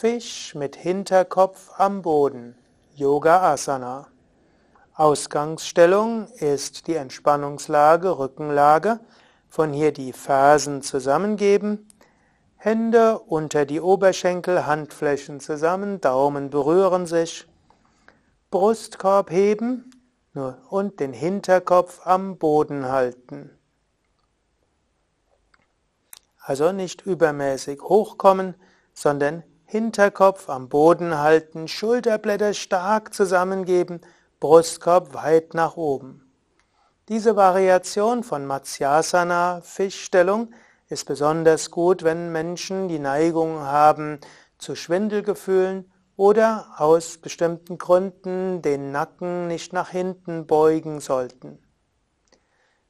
Fisch mit Hinterkopf am Boden. Yoga Asana. Ausgangsstellung ist die Entspannungslage, Rückenlage. Von hier die Fersen zusammengeben. Hände unter die Oberschenkel, Handflächen zusammen, Daumen berühren sich. Brustkorb heben und den Hinterkopf am Boden halten. Also nicht übermäßig hochkommen, sondern Hinterkopf am Boden halten, Schulterblätter stark zusammengeben, Brustkorb weit nach oben. Diese Variation von Matsyasana, Fischstellung, ist besonders gut, wenn Menschen die Neigung haben zu Schwindelgefühlen oder aus bestimmten Gründen den Nacken nicht nach hinten beugen sollten.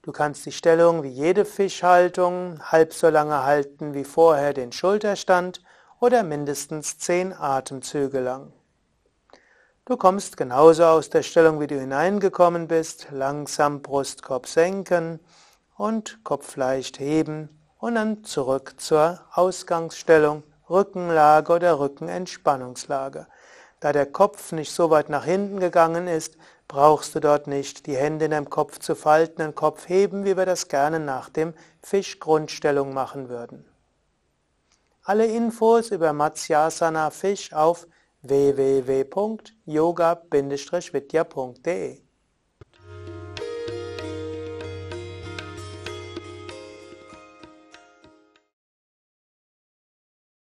Du kannst die Stellung wie jede Fischhaltung halb so lange halten wie vorher den Schulterstand oder mindestens zehn Atemzüge lang. Du kommst genauso aus der Stellung, wie du hineingekommen bist, langsam Brustkorb senken und Kopf leicht heben und dann zurück zur Ausgangsstellung, Rückenlage oder Rückenentspannungslage. Da der Kopf nicht so weit nach hinten gegangen ist, brauchst du dort nicht die Hände in deinem Kopf zu falten, den Kopf heben, wie wir das gerne nach dem Fischgrundstellung machen würden. Alle Infos über Matsyasana Fisch auf www.yoga-vidya.de